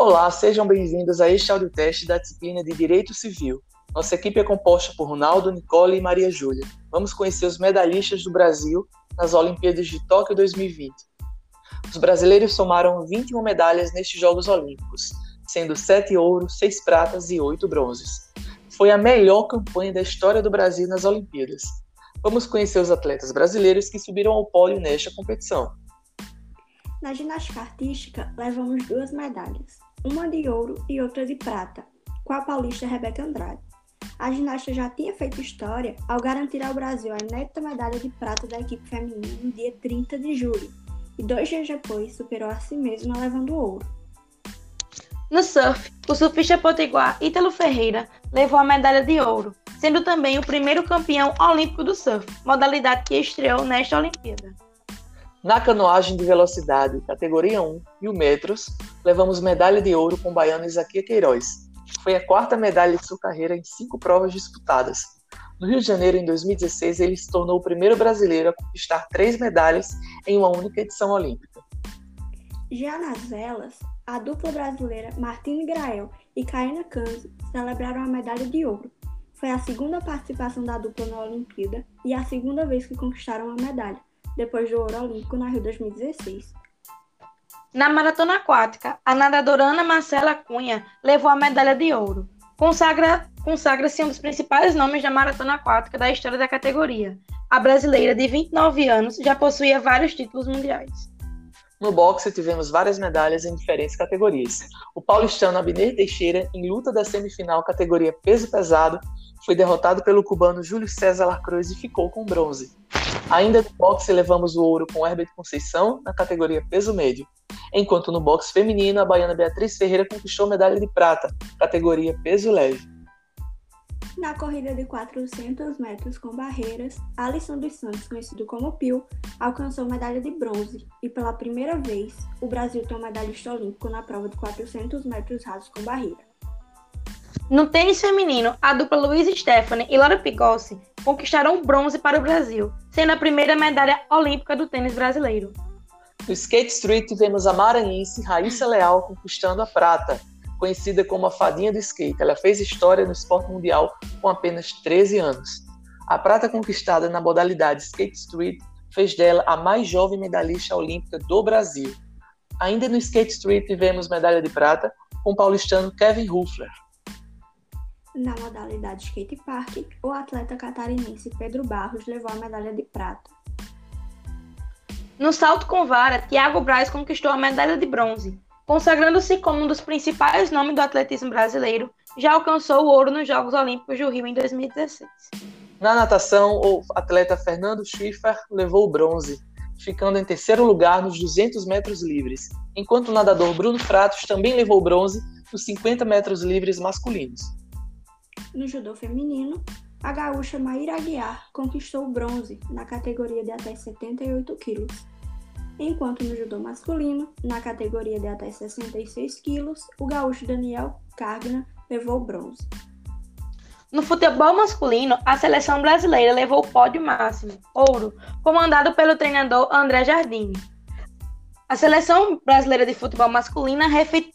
Olá, sejam bem-vindos a este audioteste da disciplina de Direito Civil. Nossa equipe é composta por Ronaldo, Nicole e Maria Júlia. Vamos conhecer os medalhistas do Brasil nas Olimpíadas de Tóquio 2020. Os brasileiros somaram 21 medalhas nestes Jogos Olímpicos, sendo 7 ouros, 6 pratas e 8 bronzes. Foi a melhor campanha da história do Brasil nas Olimpíadas. Vamos conhecer os atletas brasileiros que subiram ao pódio nesta competição. Na ginástica artística, levamos duas medalhas, uma de ouro e outra de prata, com a paulista Rebeca Andrade. A ginasta já tinha feito história ao garantir ao Brasil a inédita medalha de prata da equipe feminina no dia 30 de julho, e dois dias depois superou a si mesma levando ouro. No surf, o surfista potiguar Ítalo Ferreira levou a medalha de ouro, sendo também o primeiro campeão olímpico do surf, modalidade que estreou nesta Olimpíada. Na canoagem de velocidade, categoria 1 e o metros, levamos medalha de ouro com o baiano Isaquia Queiroz. Foi a quarta medalha de sua carreira em cinco provas disputadas. No Rio de Janeiro, em 2016, ele se tornou o primeiro brasileiro a conquistar três medalhas em uma única edição olímpica. Já nas velas, a dupla brasileira Martine Grael e Karina Canzo celebraram a medalha de ouro. Foi a segunda participação da dupla na Olimpíada e a segunda vez que conquistaram a medalha, depois do ouro olímpico na Rio 2016. Na maratona aquática, a nadadora Ana Marcela Cunha levou a medalha de ouro. Consagra, consagra-se um dos principais nomes da maratona aquática da história da categoria. A brasileira de 29 anos já possuía vários títulos mundiais. No boxe, tivemos várias medalhas em diferentes categorias. O paulistano Abner Teixeira, em luta da semifinal categoria peso pesado, foi derrotado pelo cubano Júlio César Lacroix e ficou com bronze. Ainda no boxe, levamos o ouro com Herbert Conceição, na categoria peso médio. Enquanto no boxe feminino, a baiana Beatriz Ferreira conquistou medalha de prata, categoria peso leve. Na corrida de 400 metros com barreiras, Alisson dos Santos, conhecido como Pio, alcançou medalha de bronze e pela primeira vez o Brasil tem um medalhista olímpico na prova de 400 metros rasos com barreira. No tênis feminino, a dupla Luiz Stephanie e Laura Pigossi conquistaram bronze para o Brasil, sendo a primeira medalha olímpica do tênis brasileiro. No skate street tivemos a maranhense Raíssa Leal conquistando a prata, conhecida como a fadinha do skate. Ela fez história no esporte mundial com apenas 13 anos. A prata conquistada na modalidade skate street fez dela a mais jovem medalhista olímpica do Brasil. Ainda no skate street tivemos medalha de prata com o paulistano Kevin Ruffler. Na modalidade skate park, o atleta catarinense Pedro Barros levou a medalha de prata. No salto com vara, Thiago Braz conquistou a medalha de bronze. Consagrando-se como um dos principais nomes do atletismo brasileiro, já alcançou o ouro nos Jogos Olímpicos do Rio em 2016. Na natação, o atleta Fernando Schiffer levou o bronze, ficando em terceiro lugar nos 200 metros livres, enquanto o nadador Bruno Fratos também levou o bronze nos 50 metros livres masculinos. No judô feminino, a gaúcha Maíra Aguiar conquistou o bronze na categoria de até 78 quilos enquanto no judô masculino, na categoria de até 66 quilos, o gaúcho Daniel Cargna levou o bronze. No futebol masculino, a seleção brasileira levou o pódio máximo, ouro, comandado pelo treinador André Jardim. A seleção brasileira de futebol masculina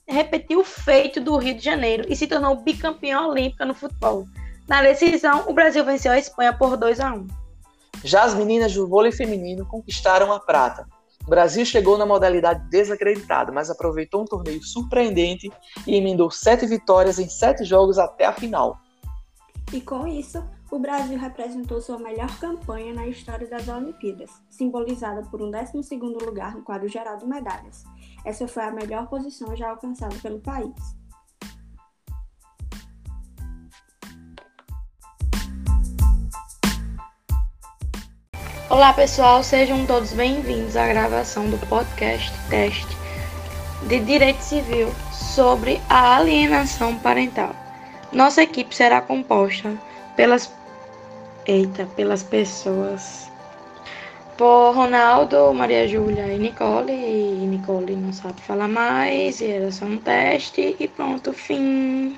repetiu o feito do Rio de Janeiro e se tornou bicampeã olímpica no futebol. Na decisão, o Brasil venceu a Espanha por 2 a 1. Já as meninas do vôlei feminino conquistaram a prata, o Brasil chegou na modalidade desacreditada, mas aproveitou um torneio surpreendente e emendou sete vitórias em sete jogos até a final. E com isso, o Brasil representou sua melhor campanha na história das Olimpíadas, simbolizada por um 12º lugar no quadro geral de medalhas. Essa foi a melhor posição já alcançada pelo país. Olá pessoal, sejam todos bem-vindos à gravação do podcast teste de Direito Civil sobre a alienação parental. Nossa equipe será composta pelas eita, pelas pessoas por Ronaldo, Maria Júlia e Nicole. E Nicole não sabe falar mais, e era só um teste e pronto, fim.